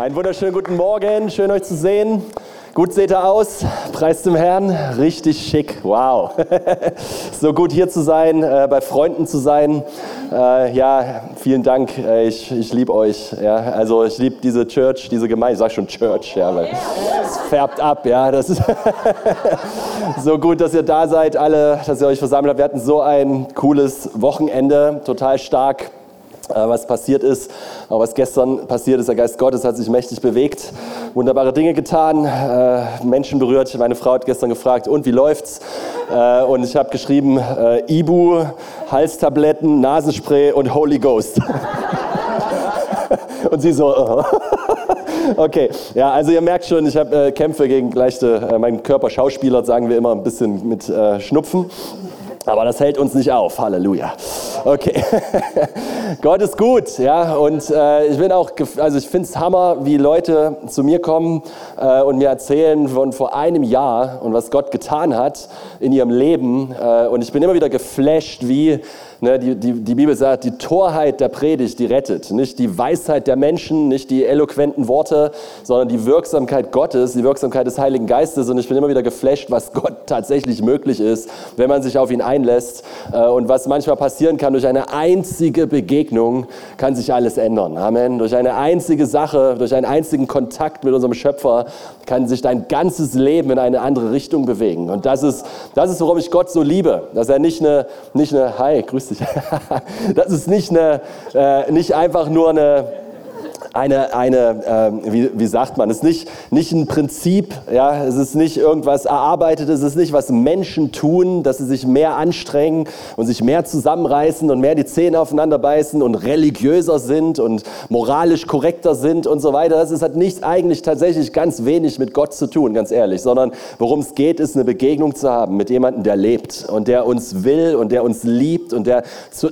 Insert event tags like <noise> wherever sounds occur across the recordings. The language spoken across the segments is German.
Einen wunderschönen guten Morgen, schön euch zu sehen. Gut seht ihr aus, preis dem Herrn, richtig schick, wow. <laughs> so gut hier zu sein, äh, bei Freunden zu sein. Äh, ja, vielen Dank, äh, ich, ich liebe euch. Ja. Also ich liebe diese Church, diese Gemeinde, ich sage schon Church, ja, weil es färbt ab, ja. Das ist <laughs> so gut, dass ihr da seid, alle, dass ihr euch versammelt habt. Wir hatten so ein cooles Wochenende, total stark was passiert ist, auch was gestern passiert ist. Der Geist Gottes hat sich mächtig bewegt, wunderbare Dinge getan, äh, Menschen berührt. Meine Frau hat gestern gefragt, und wie läuft's? Äh, und ich habe geschrieben, Ibu, Halstabletten, Nasenspray und Holy Ghost. <laughs> und sie so, <laughs> Okay, ja, also ihr merkt schon, ich habe äh, Kämpfe gegen leichte, äh, mein Körper Schauspieler, sagen wir immer, ein bisschen mit äh, Schnupfen. Aber das hält uns nicht auf. Halleluja. Okay. <laughs> Gott ist gut, ja. Und äh, ich bin auch, also ich finde es Hammer, wie Leute zu mir kommen äh, und mir erzählen von vor einem Jahr und was Gott getan hat in ihrem Leben. Äh, und ich bin immer wieder geflasht, wie die, die, die Bibel sagt, die Torheit der Predigt, die rettet. Nicht die Weisheit der Menschen, nicht die eloquenten Worte, sondern die Wirksamkeit Gottes, die Wirksamkeit des Heiligen Geistes. Und ich bin immer wieder geflasht, was Gott <laughs> tatsächlich möglich ist, wenn man sich auf ihn einlässt. Äh, und was manchmal passieren kann, durch eine einzige Begegnung kann sich alles ändern. Amen. Durch eine einzige Sache, durch einen einzigen Kontakt mit unserem Schöpfer kann sich dein ganzes Leben in eine andere Richtung bewegen. Und das ist, das ist, warum ich Gott so liebe. Dass er nicht eine, nicht eine, hi, grüß lustig. <laughs> Das ist nicht, eine, äh, nicht einfach nur eine eine, eine äh, wie, wie sagt man, es ist nicht, nicht ein Prinzip, ja, es ist nicht irgendwas Erarbeitetes, es ist nicht, was Menschen tun, dass sie sich mehr anstrengen und sich mehr zusammenreißen und mehr die Zähne aufeinander beißen und religiöser sind und moralisch korrekter sind und so weiter. Das hat nichts eigentlich tatsächlich ganz wenig mit Gott zu tun, ganz ehrlich, sondern worum es geht, ist eine Begegnung zu haben mit jemandem, der lebt und der uns will und der uns liebt und der,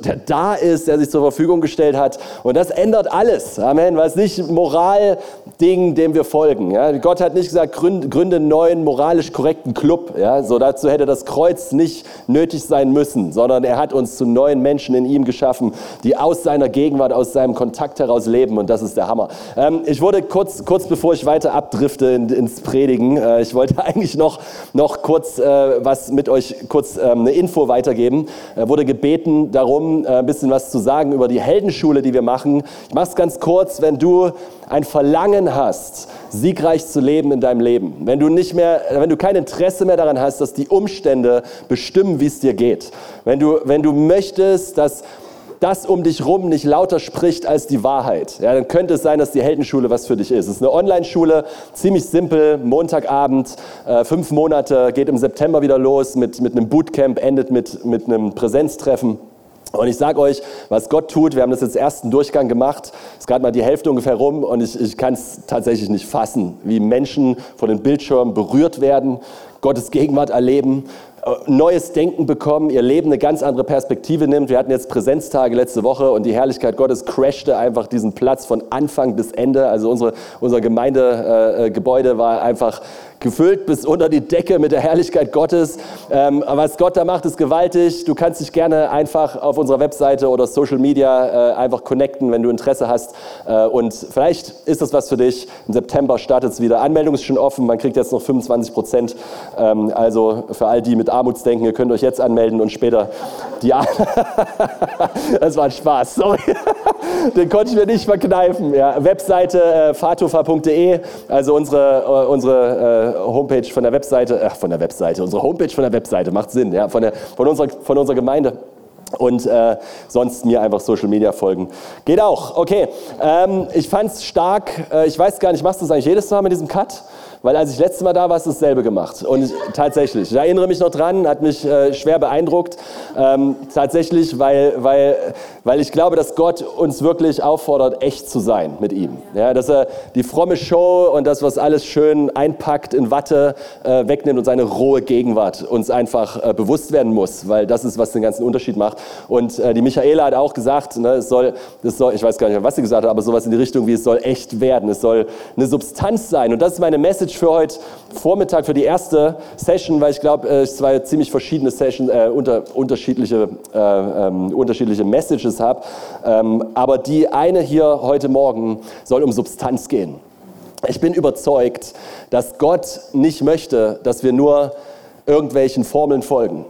der da ist, der sich zur Verfügung gestellt hat. Und das ändert alles. Amen. Weil ist nicht Moralding, dem wir folgen. Ja? Gott hat nicht gesagt, gründe, einen neuen moralisch korrekten Club. Ja? So dazu hätte das Kreuz nicht nötig sein müssen, sondern er hat uns zu neuen Menschen in ihm geschaffen, die aus seiner Gegenwart, aus seinem Kontakt heraus leben. Und das ist der Hammer. Ähm, ich wurde kurz, kurz bevor ich weiter abdrifte in, ins Predigen, äh, ich wollte <laughs> eigentlich noch, noch kurz äh, was mit euch, kurz ähm, eine Info weitergeben. Äh, wurde gebeten, darum äh, ein bisschen was zu sagen über die Heldenschule, die wir machen. Ich mache es ganz kurz, wenn du ein Verlangen hast, siegreich zu leben in deinem Leben, wenn du nicht mehr, wenn du kein Interesse mehr daran hast, dass die Umstände bestimmen, wie es dir geht, wenn du, wenn du möchtest, dass das um dich rum nicht lauter spricht als die Wahrheit, ja, dann könnte es sein, dass die Heldenschule was für dich ist. Es ist eine Online-Schule, ziemlich simpel, Montagabend, äh, fünf Monate, geht im September wieder los mit, mit einem Bootcamp, endet mit, mit einem Präsenztreffen. Und ich sage euch, was Gott tut, wir haben das jetzt ersten Durchgang gemacht, ist gerade mal die Hälfte ungefähr rum und ich, ich kann es tatsächlich nicht fassen, wie Menschen von den Bildschirmen berührt werden, Gottes Gegenwart erleben, äh, neues Denken bekommen, ihr Leben eine ganz andere Perspektive nimmt. Wir hatten jetzt Präsenztage letzte Woche und die Herrlichkeit Gottes crashte einfach diesen Platz von Anfang bis Ende. Also unsere, unser Gemeindegebäude äh, war einfach gefüllt bis unter die Decke mit der Herrlichkeit Gottes. Ähm, was Gott da macht, ist gewaltig. Du kannst dich gerne einfach auf unserer Webseite oder Social Media äh, einfach connecten, wenn du Interesse hast. Äh, und vielleicht ist das was für dich. Im September startet es wieder. Anmeldung ist schon offen. Man kriegt jetzt noch 25 Prozent. Ähm, also für all die mit Armutsdenken, ihr könnt euch jetzt anmelden und später die. <laughs> das war ein Spaß. Sorry. <laughs> Den konnte ich mir nicht verkneifen. Ja. Webseite äh, fatofa.de, also unsere, äh, unsere Homepage von der Webseite, äh, von der Webseite, unsere Homepage von der Webseite, macht Sinn, ja, von, der, von, unserer, von unserer Gemeinde. Und äh, sonst mir einfach Social Media folgen. Geht auch. Okay. Ähm, ich fand es stark. Äh, ich weiß gar nicht, machst du das eigentlich jedes Mal mit diesem Cut? Weil als ich letztes Mal da war, hast du dasselbe gemacht. Und ich, tatsächlich, ich erinnere mich noch dran, hat mich äh, schwer beeindruckt. Ähm, tatsächlich, weil, weil, weil ich glaube, dass Gott uns wirklich auffordert, echt zu sein mit ihm. Ja, dass er die fromme Show und das, was alles schön einpackt in Watte, äh, wegnimmt und seine rohe Gegenwart uns einfach äh, bewusst werden muss, weil das ist, was den ganzen Unterschied macht. Und äh, die Michaela hat auch gesagt, ne, es soll, es soll, ich weiß gar nicht, was sie gesagt hat, aber sowas in die Richtung wie es soll echt werden, es soll eine Substanz sein. Und das ist meine Message Message für heute Vormittag, für die erste Session, weil ich glaube, äh, ich zwei ziemlich verschiedene Sessions, äh, unter, unterschiedliche, äh, ähm, unterschiedliche Messages habe. Ähm, aber die eine hier heute Morgen soll um Substanz gehen. Ich bin überzeugt, dass Gott nicht möchte, dass wir nur irgendwelchen Formeln folgen.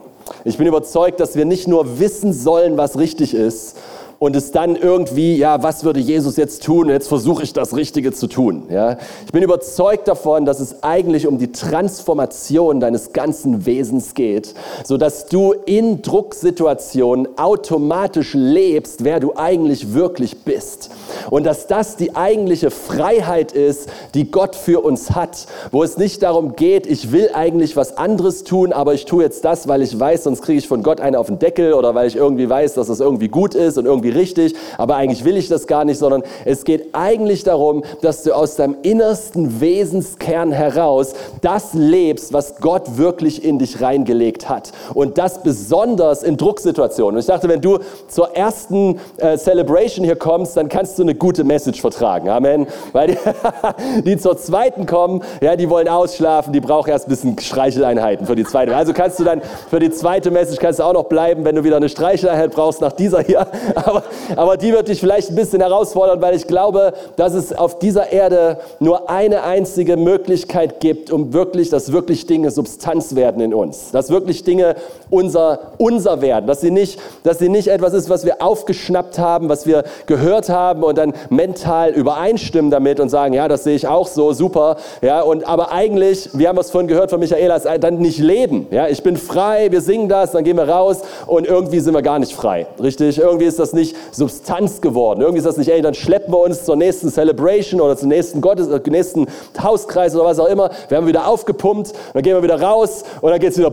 Ich bin überzeugt, dass wir nicht nur wissen sollen, was richtig ist, und es dann irgendwie, ja, was würde Jesus jetzt tun? Jetzt versuche ich das Richtige zu tun. Ja? Ich bin überzeugt davon, dass es eigentlich um die Transformation deines ganzen Wesens geht, sodass du in Drucksituationen automatisch lebst, wer du eigentlich wirklich bist. Und dass das die eigentliche Freiheit ist, die Gott für uns hat, wo es nicht darum geht, ich will eigentlich was anderes tun, aber ich tue jetzt das, weil ich weiß, sonst kriege ich von Gott eine auf den Deckel oder weil ich irgendwie weiß, dass das irgendwie gut ist und irgendwie irgendwie richtig, aber eigentlich will ich das gar nicht, sondern es geht eigentlich darum, dass du aus deinem innersten Wesenskern heraus das lebst, was Gott wirklich in dich reingelegt hat. Und das besonders in Drucksituationen. Und ich dachte, wenn du zur ersten äh, Celebration hier kommst, dann kannst du eine gute Message vertragen. Amen. Weil die, <laughs> die zur zweiten kommen, ja, die wollen ausschlafen, die brauchen erst ein bisschen Streicheleinheiten für die zweite. Also kannst du dann für die zweite Message kannst du auch noch bleiben, wenn du wieder eine Streicheleinheit brauchst nach dieser hier. <laughs> Aber aber, aber die wird dich vielleicht ein bisschen herausfordern, weil ich glaube, dass es auf dieser Erde nur eine einzige Möglichkeit gibt, um wirklich, dass wirklich Dinge Substanz werden in uns. Dass wirklich Dinge unser, unser werden. Dass sie, nicht, dass sie nicht etwas ist, was wir aufgeschnappt haben, was wir gehört haben und dann mental übereinstimmen damit und sagen, ja, das sehe ich auch so, super. Ja, und, aber eigentlich, wir haben es vorhin gehört von Michaela, dann nicht leben. Ja, ich bin frei, wir singen das, dann gehen wir raus und irgendwie sind wir gar nicht frei. Richtig? Irgendwie ist das nicht Substanz geworden. Irgendwie ist das nicht, ey, dann schleppen wir uns zur nächsten Celebration oder zum nächsten Gottes, äh, nächsten Hauskreis oder was auch immer. Wir haben wieder aufgepumpt, dann gehen wir wieder raus und dann geht es wieder,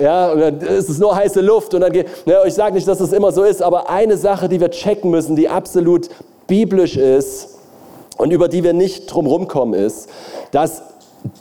ja, und dann ist es nur heiße Luft und dann geht, ne, ich sage nicht, dass das immer so ist, aber eine Sache, die wir checken müssen, die absolut biblisch ist und über die wir nicht drum kommen, ist, dass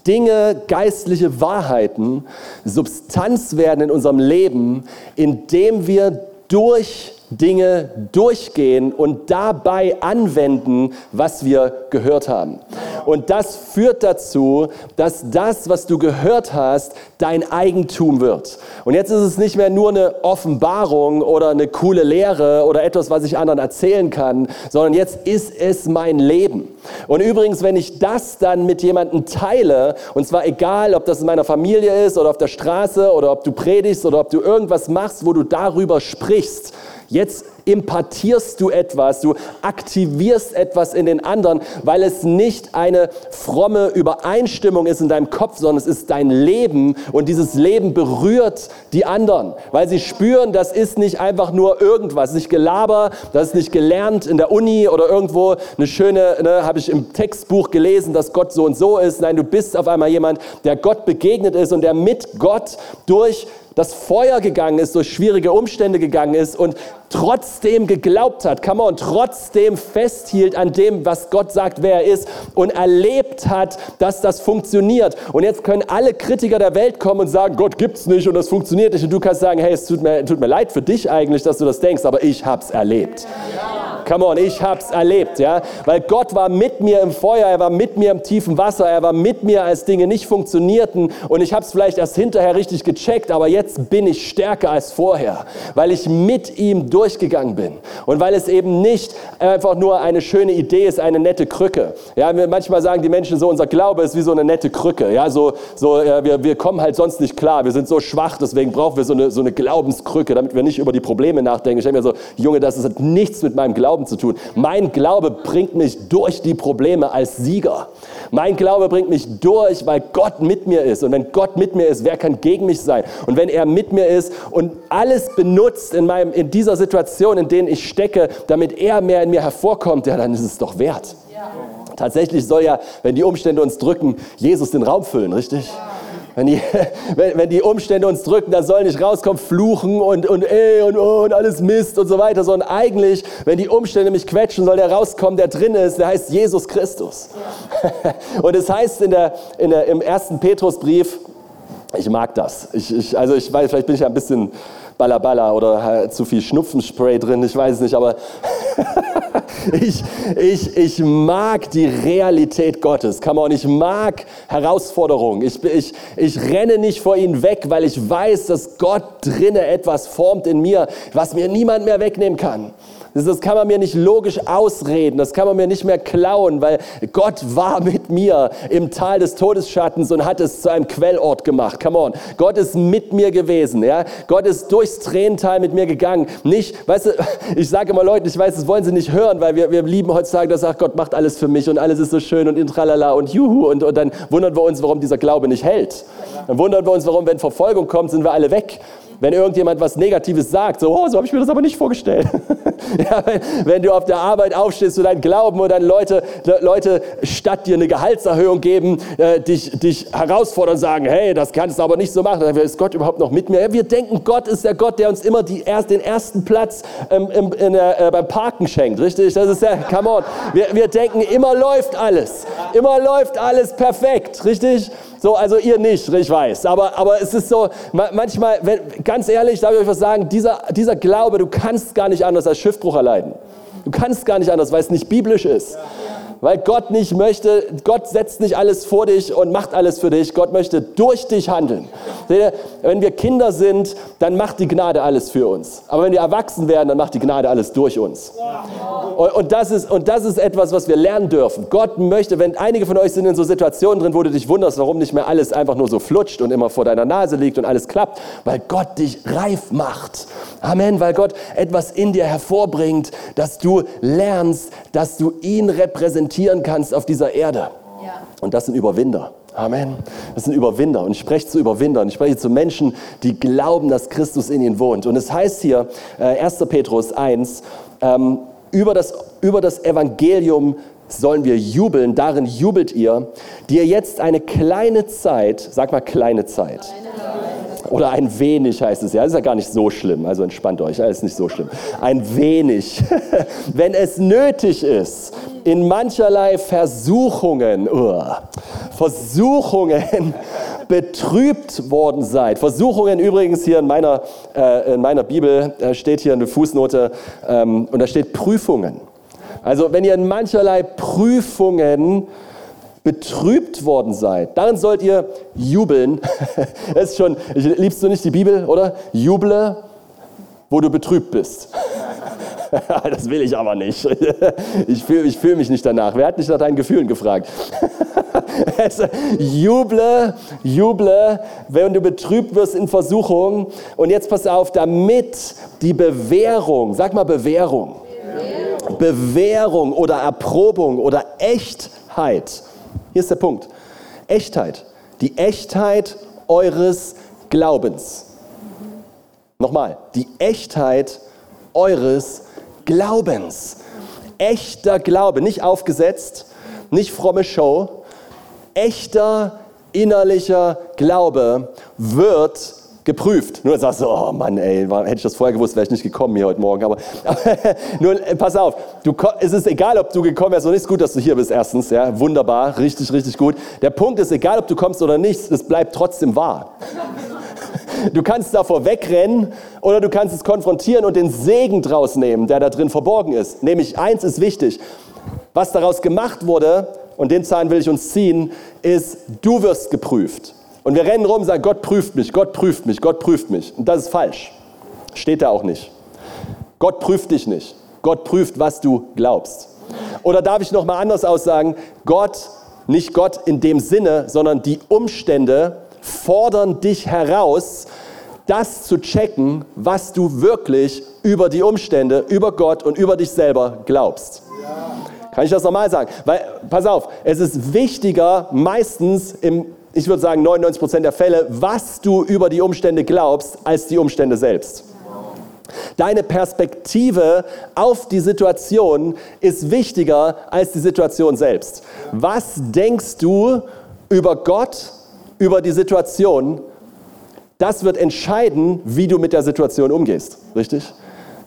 Dinge, geistliche Wahrheiten Substanz werden in unserem Leben, indem wir durch Dinge durchgehen und dabei anwenden, was wir gehört haben. Und das führt dazu, dass das, was du gehört hast, dein Eigentum wird. Und jetzt ist es nicht mehr nur eine Offenbarung oder eine coole Lehre oder etwas, was ich anderen erzählen kann, sondern jetzt ist es mein Leben. Und übrigens, wenn ich das dann mit jemandem teile, und zwar egal, ob das in meiner Familie ist oder auf der Straße oder ob du predigst oder ob du irgendwas machst, wo du darüber sprichst, Jetzt impartierst du etwas, du aktivierst etwas in den anderen, weil es nicht eine fromme Übereinstimmung ist in deinem Kopf, sondern es ist dein Leben und dieses Leben berührt die anderen, weil sie spüren, das ist nicht einfach nur irgendwas, nicht Gelaber, das ist nicht gelernt in der Uni oder irgendwo eine schöne, ne, habe ich im Textbuch gelesen, dass Gott so und so ist. Nein, du bist auf einmal jemand, der Gott begegnet ist und der mit Gott durch das Feuer gegangen ist, durch schwierige Umstände gegangen ist und trotzdem geglaubt hat, come on, trotzdem festhielt an dem, was Gott sagt, wer er ist und erlebt hat, dass das funktioniert. Und jetzt können alle Kritiker der Welt kommen und sagen, Gott gibt's nicht und das funktioniert nicht. Und du kannst sagen, hey, es tut mir, tut mir leid für dich eigentlich, dass du das denkst, aber ich hab's erlebt. Come on, ich hab's erlebt, ja, weil Gott war mit mir im Feuer, er war mit mir im tiefen Wasser, er war mit mir, als Dinge nicht funktionierten und ich hab's vielleicht erst hinterher richtig gecheckt, aber jetzt bin ich stärker als vorher, weil ich mit ihm durch durchgegangen bin. Und weil es eben nicht einfach nur eine schöne Idee ist, eine nette Krücke. Ja, manchmal sagen die Menschen so, unser Glaube ist wie so eine nette Krücke. Ja, so, so, ja, wir, wir kommen halt sonst nicht klar. Wir sind so schwach, deswegen brauchen wir so eine, so eine Glaubenskrücke, damit wir nicht über die Probleme nachdenken. Ich denke mir so, Junge, das hat nichts mit meinem Glauben zu tun. Mein Glaube bringt mich durch die Probleme als Sieger. Mein Glaube bringt mich durch, weil Gott mit mir ist. Und wenn Gott mit mir ist, wer kann gegen mich sein? Und wenn er mit mir ist und alles benutzt in, meinem, in dieser Situation, in denen ich stecke, damit er mehr in mir hervorkommt, ja, dann ist es doch wert. Ja. Tatsächlich soll ja, wenn die Umstände uns drücken, Jesus den Raum füllen, richtig? Ja. Wenn die, <laughs> wenn, wenn die Umstände uns drücken, dann soll nicht rauskommen, fluchen und, und ey und, oh, und alles Mist und so weiter, sondern eigentlich, wenn die Umstände mich quetschen, soll der rauskommen, der drin ist, der heißt Jesus Christus. <laughs> Und es heißt in der, in der, im ersten Petrusbrief, ich mag das. Ich, ich, also ich weiß, vielleicht bin ich ein bisschen Ballaballa oder halt zu viel Schnupfenspray drin, ich weiß es nicht, aber <laughs> ich, ich, ich mag die Realität Gottes. Come on, ich mag Herausforderungen. Ich, ich, ich renne nicht vor ihnen weg, weil ich weiß, dass Gott drinne etwas formt in mir, was mir niemand mehr wegnehmen kann. Das kann man mir nicht logisch ausreden, das kann man mir nicht mehr klauen, weil Gott war mit mir im Tal des Todesschattens und hat es zu einem Quellort gemacht. Come on. Gott ist mit mir gewesen. Ja? Gott ist durchs Tränental mit mir gegangen. Nicht, weißt du, <laughs> ich sage immer Leuten, ich weiß, das wollen sie nicht hören, weil wir, wir lieben heutzutage, dass sagt, Gott macht alles für mich und alles ist so schön und intralala und juhu und, und dann wundern wir uns, warum dieser Glaube nicht hält. Dann wundern wir uns, warum, wenn Verfolgung kommt, sind wir alle weg wenn irgendjemand was Negatives sagt, so, oh, so habe ich mir das aber nicht vorgestellt. <laughs> ja, wenn, wenn, du auf der Arbeit aufstehst und dein Glauben und dann Leute, Leute statt dir eine Gehaltserhöhung geben, äh, dich, dich herausfordern und sagen, hey, das kannst du aber nicht so machen. Dann ist Gott überhaupt noch mit mir? Ja, wir denken, Gott ist der Gott, der uns immer die, erst, den ersten Platz ähm, im, der, äh, beim Parken schenkt, richtig? Das ist der, come on. Wir, wir denken, immer läuft alles. Immer läuft alles perfekt, richtig? So, also ihr nicht, ich weiß. Aber, aber es ist so, manchmal, wenn, ganz ehrlich, darf ich euch was sagen, dieser, dieser Glaube, du kannst gar nicht anders als Schiffbruch erleiden. Du kannst gar nicht anders, weil es nicht biblisch ist. Weil Gott nicht möchte, Gott setzt nicht alles vor dich und macht alles für dich. Gott möchte durch dich handeln. Wenn wir Kinder sind, dann macht die Gnade alles für uns. Aber wenn wir erwachsen werden, dann macht die Gnade alles durch uns. Und das ist, und das ist etwas, was wir lernen dürfen. Gott möchte, wenn einige von euch sind in so Situationen drin, wo du dich wunderst, warum nicht mehr alles einfach nur so flutscht und immer vor deiner Nase liegt und alles klappt, weil Gott dich reif macht. Amen, weil Gott etwas in dir hervorbringt, dass du lernst, dass du ihn repräsentieren kannst auf dieser Erde. Ja. Und das sind Überwinder. Amen. Das sind Überwinder. Und ich spreche zu Überwindern. Ich spreche zu Menschen, die glauben, dass Christus in ihnen wohnt. Und es heißt hier, äh, 1. Petrus 1, ähm, über, das, über das Evangelium sollen wir jubeln. Darin jubelt ihr, die ihr jetzt eine kleine Zeit, sag mal kleine Zeit. Oder ein wenig heißt es ja. Das ist ja gar nicht so schlimm. Also entspannt euch, alles nicht so schlimm. Ein wenig, <laughs> wenn es nötig ist, in mancherlei Versuchungen, uh, Versuchungen <laughs> betrübt worden seid. Versuchungen übrigens hier in meiner, äh, in meiner Bibel äh, steht hier eine Fußnote ähm, und da steht Prüfungen. Also wenn ihr in mancherlei Prüfungen betrübt worden seid, dann sollt ihr jubeln. <laughs> Das ist schon, liebst du nicht die Bibel, oder? Juble, wo du betrübt bist. <laughs> das will ich aber nicht. Ich fühle ich fühl mich nicht danach. Wer hat nicht nach deinen Gefühlen gefragt? <laughs> juble, juble, wenn du betrübt wirst in Versuchung. Und jetzt pass auf, damit die Bewährung, sag mal Bewährung, Bewährung, Bewährung oder Erprobung oder Echtheit. Hier ist der Punkt. Echtheit. Die Echtheit eures Glaubens. Nochmal, die Echtheit eures Glaubens. Echter Glaube, nicht aufgesetzt, nicht fromme Show. Echter innerlicher Glaube wird geprüft. Nur sagst du, oh Mann, ey, hätte ich das vorher gewusst, wäre ich nicht gekommen hier heute Morgen. Aber, <laughs> aber nur äh, pass auf, du, es ist egal, ob du gekommen wärst oder nicht. Es ist gut, dass du hier bist, erstens. Ja, wunderbar, richtig, richtig gut. Der Punkt ist, egal, ob du kommst oder nicht, es bleibt trotzdem wahr. Du kannst davor wegrennen oder du kannst es konfrontieren und den Segen draus nehmen, der da drin verborgen ist. Nämlich eins ist wichtig. Was daraus gemacht wurde, und den Zahn will ich uns ziehen, ist, du wirst geprüft. Und wir rennen rum und sagen, Gott prüft mich, Gott prüft mich, Gott prüft mich. Und das ist falsch. Steht da auch nicht. Gott prüft dich nicht. Gott prüft, was du glaubst. Oder darf ich noch mal anders aussagen? Gott, nicht Gott in dem Sinne, sondern die Umstände fordern dich heraus, das zu checken, was du wirklich über die Umstände, über Gott und über dich selber glaubst. Kann ich das nochmal sagen? Weil, pass auf, es ist wichtiger, meistens im, ich würde sagen 99 Prozent der Fälle, was du über die Umstände glaubst, als die Umstände selbst. Deine Perspektive auf die Situation ist wichtiger als die Situation selbst. Was denkst du über Gott über die Situation, das wird entscheiden, wie du mit der Situation umgehst. Richtig?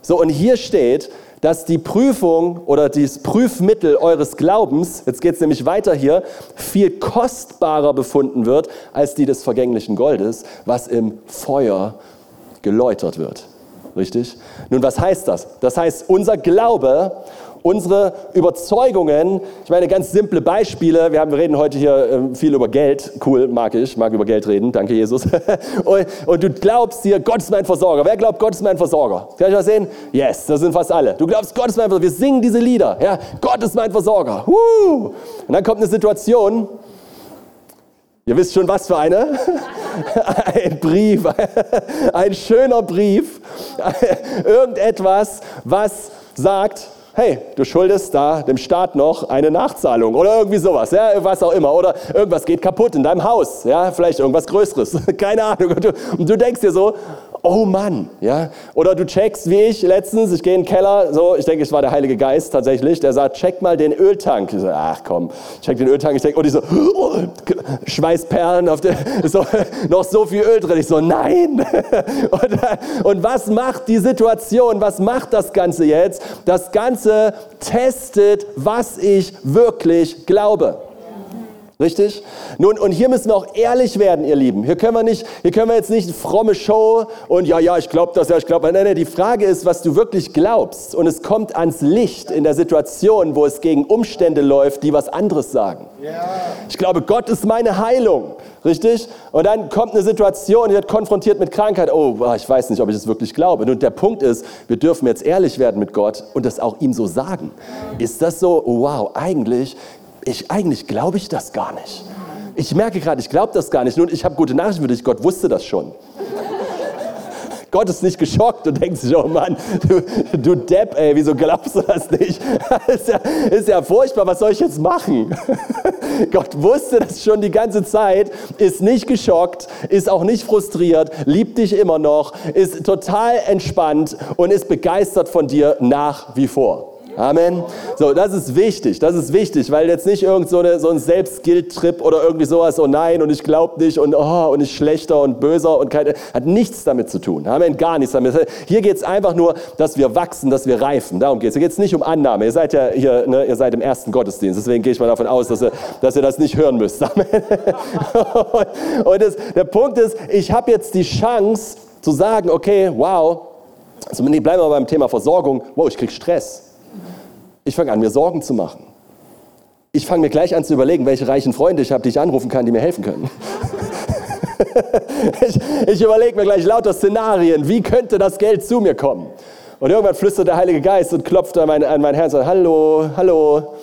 So, und hier steht, dass die Prüfung oder das Prüfmittel eures Glaubens, jetzt geht es nämlich weiter hier, viel kostbarer befunden wird als die des vergänglichen Goldes, was im Feuer geläutert wird. richtig? Nun, was heißt das? Das heißt, unser Glaube unsere Überzeugungen, ich meine ganz simple Beispiele, wir, haben, wir reden heute hier ähm, viel über Geld, cool, mag ich, mag über Geld reden, danke Jesus. <laughs> und, und, du glaubst dir, Gott ist mein Versorger. Wer glaubt, Gott ist mein Versorger? Kann ich das sehen? Yes, das sind fast alle. Du glaubst, Gott ist mein Versorger. Wir singen diese Lieder, ja, Gott ist mein Versorger. Woo! Und dann kommt eine Situation, Ihr wisst schon, was für eine? <laughs> Ein Brief, ein schöner Brief, <laughs> irgendetwas, was sagt, hey, du schuldest da dem Staat noch eine Nachzahlung oder irgendwie sowas, ja, was auch immer. Oder irgendwas geht kaputt in deinem Haus, ja, vielleicht irgendwas Größeres, <laughs> keine Ahnung. Und du, und du denkst dir so, oh Mann, ja. Oder du checkst, wie ich letztens, ich gehe in den Keller, so, ich denke, es war der Heilige Geist tatsächlich, der sagt, check mal den Öltank. Ich so, ach komm, check den Öltank. Ich denke, und ich so, oh, <gasps> Schweißperlen auf der, so, <laughs> noch so viel Öl drin. Ich so, nein. <laughs> Und, und was macht die Situation, was macht das Ganze jetzt? Das Ganze testet, was ich wirklich glaube. Richtig? Nun, und hier müssen wir auch ehrlich werden, ihr Lieben. Hier können wir nicht, hier können wir jetzt nicht fromme Show und ja, ja, ich glaube das, ja, ich glaube. Nein, nein, die Frage ist, was du wirklich glaubst. Und es kommt ans Licht in der Situation, wo es gegen Umstände läuft, die was anderes sagen. Ich glaube, Gott ist meine Heilung. Richtig? Und dann kommt eine Situation, die wird konfrontiert mit Krankheit. Oh, ich weiß nicht, ob ich es wirklich glaube. Und der Punkt ist, wir dürfen jetzt ehrlich werden mit Gott und das auch ihm so sagen. Ist das so? Wow, eigentlich ich, eigentlich glaube ich das gar nicht. Ich merke gerade, ich glaube das gar nicht. Nun, ich habe gute Nachrichten für dich, Gott wusste das schon. <laughs> Gott ist nicht geschockt und denkt sich, oh Mann, du, du Depp, ey, wieso glaubst du das nicht? <laughs> ist, ja, ist ja furchtbar, was soll ich jetzt machen? <laughs> Gott wusste das schon die ganze Zeit, ist nicht geschockt, ist auch nicht frustriert, liebt dich immer noch, ist total entspannt und ist begeistert von dir nach wie vor. Amen. So, das ist wichtig, das ist wichtig, weil jetzt nicht irgend so, eine, so ein Selbstguilt-Trip oder irgendwie sowas, oh nein, und ich glaube nicht und oh, und ich schlechter und böser und keine, hat nichts damit zu tun. Amen, gar nichts damit. Hier geht es einfach nur, dass wir wachsen, dass wir reifen. Darum geht es. Hier geht es nicht um Annahme. Ihr seid ja hier, ne, ihr seid im ersten Gottesdienst, deswegen gehe ich mal davon aus, dass ihr, dass ihr das nicht hören müsst. Amen. <laughs> Und das, der Punkt ist, ich habe jetzt die Chance zu sagen, okay, wow, zumindest bleiben wir beim Thema Versorgung, wow, ich kriege Stress. Ich fange an, mir Sorgen zu machen. Ich fange mir gleich an zu überlegen, welche reichen Freunde ich habe, die ich anrufen kann, die mir helfen können. <laughs> ich, ich überlege mir gleich lauter Szenarien, wie könnte das Geld zu mir kommen? Und irgendwann flüstert der Heilige Geist und klopft an mein, an mein Herz und sagt, hallo, hallo.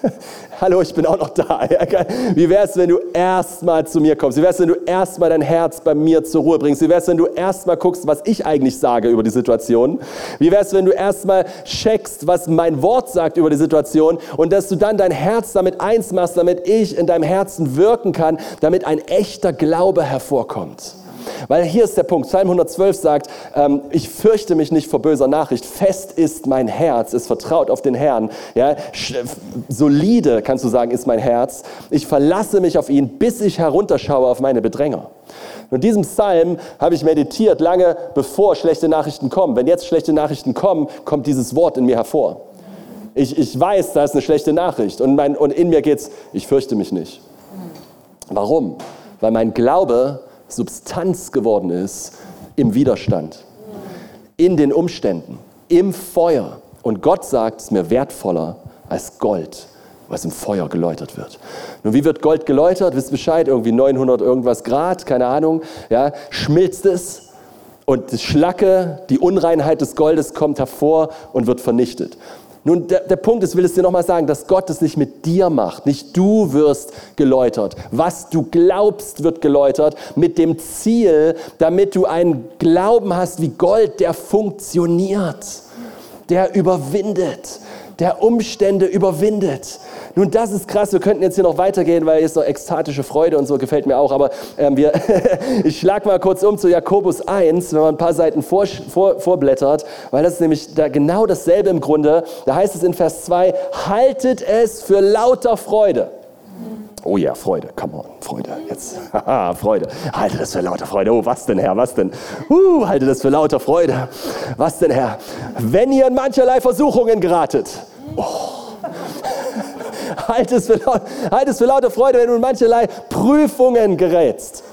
<laughs> hallo, ich bin auch noch da. <laughs> Wie wäre es, wenn du erstmal zu mir kommst? Wie wäre es, wenn du erstmal dein Herz bei mir zur Ruhe bringst? Wie wäre es, wenn du erstmal guckst, was ich eigentlich sage über die Situation? Wie wäre es, wenn du erstmal checkst, was mein Wort sagt über die Situation und dass du dann dein Herz damit eins machst, damit ich in deinem Herzen wirken kann, damit ein echter Glaube hervorkommt? Weil hier ist der Punkt. Psalm 112 sagt, ähm, ich fürchte mich nicht vor böser Nachricht. Fest ist mein Herz, ist vertraut auf den Herrn. Ja, solide, kannst du sagen, ist mein Herz. Ich verlasse mich auf ihn, bis ich herunterschaue auf meine Bedränger. Und diesem Psalm habe ich meditiert, lange bevor schlechte Nachrichten kommen. Wenn jetzt schlechte Nachrichten kommen, kommt dieses Wort in mir hervor. Ich, ich weiß, da ist eine schlechte Nachricht. Und, mein, und in mir geht es, ich fürchte mich nicht. Warum? Weil mein Glaube Substanz geworden ist im Widerstand, in den Umständen, im Feuer. Und Gott sagt, es ist mir wertvoller als Gold, was im Feuer geläutert wird. Nun, wie wird Gold geläutert? Wisst Bescheid, irgendwie 900 irgendwas Grad, keine Ahnung, ja, schmilzt es und die Schlacke, die Unreinheit des Goldes kommt hervor und wird vernichtet. Nun, der, der Punkt ist, will es dir nochmal sagen, dass Gott es nicht mit dir macht. Nicht du wirst geläutert. Was du glaubst, wird geläutert mit dem Ziel, damit du einen Glauben hast wie Gold, der funktioniert, der überwindet, der Umstände überwindet. Nun, das ist krass. Wir könnten jetzt hier noch weitergehen, weil jetzt noch ekstatische Freude und so gefällt mir auch. Aber ähm, wir <laughs> ich schlage mal kurz um zu Jakobus 1, wenn man ein paar Seiten vor, vor, vorblättert, weil das ist nämlich da genau dasselbe im Grunde. Da heißt es in Vers 2, haltet es für lauter Freude. Oh ja, Freude, come on, Freude, jetzt. <laughs> Haha, Freude. Halte das für lauter Freude. Oh, was denn, Herr, was denn? Uh, halte das für lauter Freude. Was denn, Herr? Wenn ihr in mancherlei Versuchungen geratet. Oh. <laughs> Halt es, für, halt es für lauter Freude, wenn du in mancherlei Prüfungen gerätst.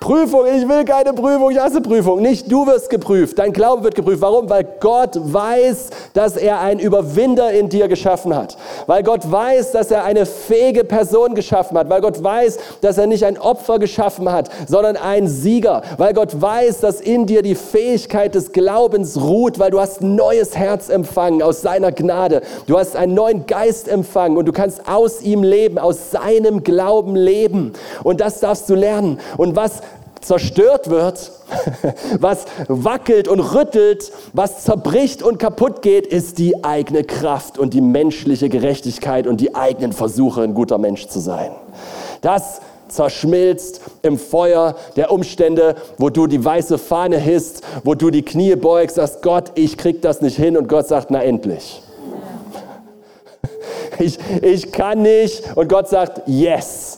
Prüfung, ich will keine Prüfung, ich hasse Prüfung. Nicht du wirst geprüft, dein Glaube wird geprüft. Warum? Weil Gott weiß, dass er einen Überwinder in dir geschaffen hat. Weil Gott weiß, dass er eine fähige Person geschaffen hat. Weil Gott weiß, dass er nicht ein Opfer geschaffen hat, sondern einen Sieger. Weil Gott weiß, dass in dir die Fähigkeit des Glaubens ruht, weil du hast ein neues Herz empfangen aus seiner Gnade. Du hast einen neuen Geist empfangen und du kannst aus ihm leben, aus seinem Glauben leben. Und das darfst du lernen. Und was zerstört wird, <laughs> was wackelt und rüttelt, was zerbricht und kaputt geht, ist die eigene Kraft und die menschliche Gerechtigkeit und die eigenen Versuche, ein guter Mensch zu sein. Das zerschmilzt im Feuer der Umstände, wo du die weiße Fahne hisst, wo du die Knie beugst, sagst, Gott, ich krieg das nicht hin und Gott sagt, na endlich. <laughs> Ich, ich kann nicht und Gott sagt, yes.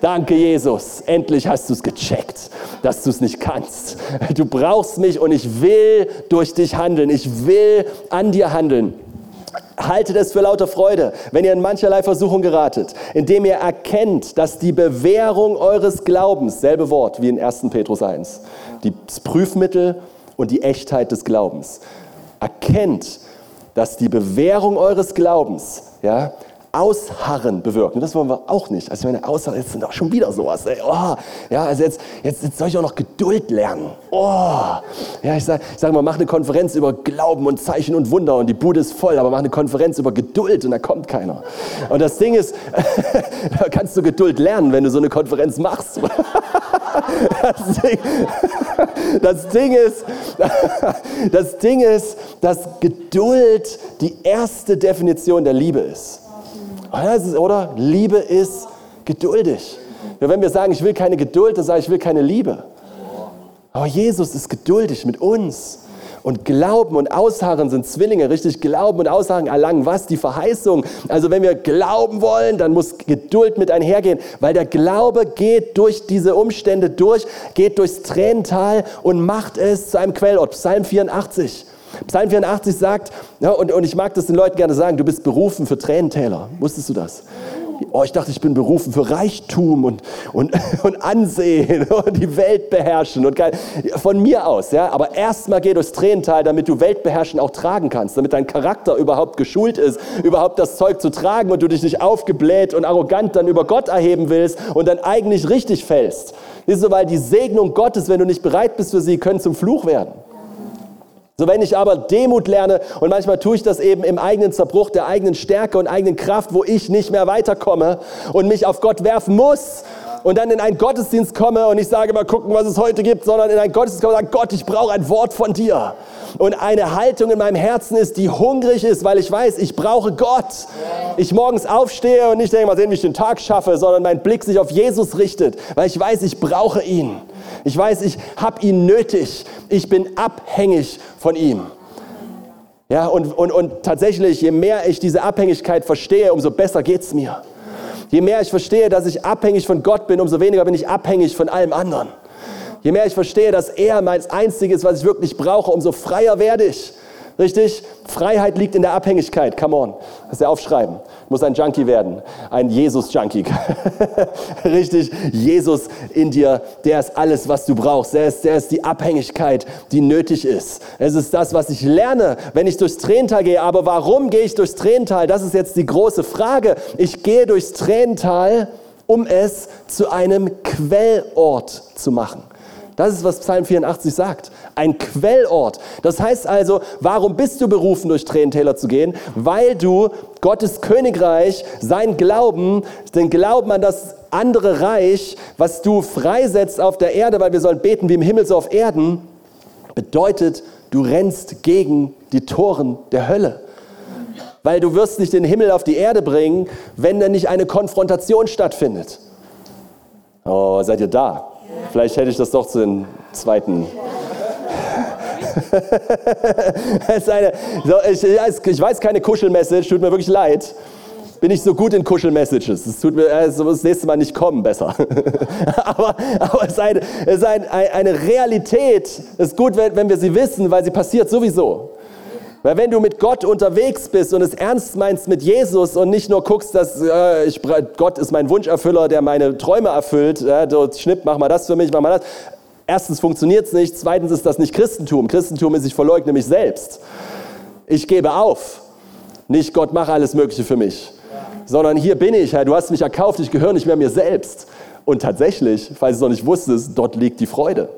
Danke, Jesus. Endlich hast du es gecheckt, dass du es nicht kannst. Du brauchst mich und ich will durch dich handeln. Ich will an dir handeln. Haltet es für lauter Freude, wenn ihr in mancherlei Versuchung geratet, indem ihr erkennt, dass die Bewährung eures Glaubens, selbe Wort wie in 1. Petrus 1, das Prüfmittel und die Echtheit des Glaubens, erkennt, dass die Bewährung eures Glaubens ja, Ausharren bewirkt. Und das wollen wir auch nicht. Also meine, Ausharren, jetzt sind auch schon wieder sowas. Ey. Oh, ja, also jetzt, jetzt, jetzt soll ich auch noch Geduld lernen. Oh, ja, ich sage ich sag mal, mach eine Konferenz über Glauben und Zeichen und Wunder und die Bude ist voll, aber mach eine Konferenz über Geduld und da kommt keiner. Und das Ding ist, <laughs> da kannst du Geduld lernen, wenn du so eine Konferenz machst. <laughs> Das Ding, das Ding ist, <laughs> das Ding ist, dass Geduld die erste Definition der Liebe ist. Oder? Liebe ist geduldig. Ja, wenn wir sagen, ich will keine Geduld, dann sage ich, ich will keine Liebe. Aber Jesus ist geduldig mit uns. Und Glauben und Ausharren sind Zwillinge, richtig? Glauben und Ausharren erlangen was? Die Verheißung. Also wenn wir glauben wollen, dann muss Geduld mit einhergehen, weil der Glaube geht durch diese Umstände durch, geht durchs Tränental und macht es zu einem Quellort. Psalm 84. Psalm 84 sagt, ja, und, und ich mag das den Leuten gerne sagen, du bist berufen für Tränentäler. Wusstest du das? Oh, ich dachte, ich bin berufen für Reichtum und, und, <laughs> und Ansehen und die Welt beherrschen. Und von mir aus, ja. Aber erstmal geh durchs Tränental, damit du Weltbeherrschen auch tragen kannst, damit dein Charakter überhaupt geschult ist, überhaupt das Zeug zu tragen und du dich nicht aufgebläht und arrogant dann über Gott erheben willst und dann eigentlich richtig fällst. Siehst du, weil die Segnung Gottes, wenn du nicht bereit bist für sie, können zum Fluch werden. So, wenn ich aber Demut lerne, und manchmal tue ich das eben im eigenen Zerbruch der eigenen Stärke und eigenen Kraft, wo ich nicht mehr weiterkomme und mich auf Gott werfen muss und dann in einen Gottesdienst komme und ich sage mal gucken, was es heute gibt, sondern in einen Gottesdienst komme und sage, Gott, ich brauche ein Wort von dir. Und eine Haltung in meinem Herzen ist, die hungrig ist, weil ich weiß, ich brauche Gott. Ich morgens aufstehe und nicht denke, mal sehen, wie ich den Tag schaffe, sondern mein Blick sich auf Jesus richtet, weil ich weiß, ich brauche ihn. Ich weiß, ich habe ihn nötig. Ich bin abhängig von ihm. Ja, und, und, und tatsächlich, je mehr ich diese Abhängigkeit verstehe, umso besser geht es mir. Je mehr ich verstehe, dass ich abhängig von Gott bin, umso weniger bin ich abhängig von allem anderen. Je mehr ich verstehe, dass er mein Einziges, was ich wirklich brauche, umso freier werde ich. Richtig? Freiheit liegt in der Abhängigkeit. Come on. Das ist ja aufschreiben. Muss ein Junkie werden. Ein Jesus-Junkie. <laughs> Richtig? Jesus in dir, der ist alles, was du brauchst. Der ist, der ist die Abhängigkeit, die nötig ist. Es ist das, was ich lerne, wenn ich durchs Tränental gehe. Aber warum gehe ich durchs Tränental? Das ist jetzt die große Frage. Ich gehe durchs Tränental, um es zu einem Quellort zu machen. Das ist, was Psalm 84 sagt. Ein Quellort. Das heißt also, warum bist du berufen, durch Tränentäler zu gehen? Weil du Gottes Königreich, sein Glauben, den Glauben an das andere Reich, was du freisetzt auf der Erde, weil wir sollen beten wie im Himmel, so auf Erden, bedeutet, du rennst gegen die Toren der Hölle. Weil du wirst nicht den Himmel auf die Erde bringen, wenn da nicht eine Konfrontation stattfindet. Oh, seid ihr da? Vielleicht hätte ich das doch zu den zweiten. <laughs> eine, so, ich, ich, weiß keine Kuschelmessage, tut mir wirklich leid. Bin ich so gut in Kuschelmessages. Es tut mir also das nächste Mal nicht kommen, besser. <laughs> aber, aber es ist, eine, es ist ein, eine Realität. Es ist gut, wenn, wir sie wissen, weil sie passiert sowieso. Weil wenn du mit Gott unterwegs bist und es ernst meinst mit Jesus und nicht nur guckst, dass äh, ich, Gott ist mein Wunscherfüller, der meine Träume erfüllt, ja, so, schnipp, mach mal das für mich, mach mal das. Erstens funktioniert es nicht, zweitens ist das nicht Christentum. Christentum ist, ich verleugne mich selbst. Ich gebe auf. Nicht Gott, mach alles Mögliche für mich. Sondern hier bin ich, du hast mich erkauft, ich gehöre nicht mehr mir selbst. Und tatsächlich, falls du es noch nicht wusstest, dort liegt die Freude.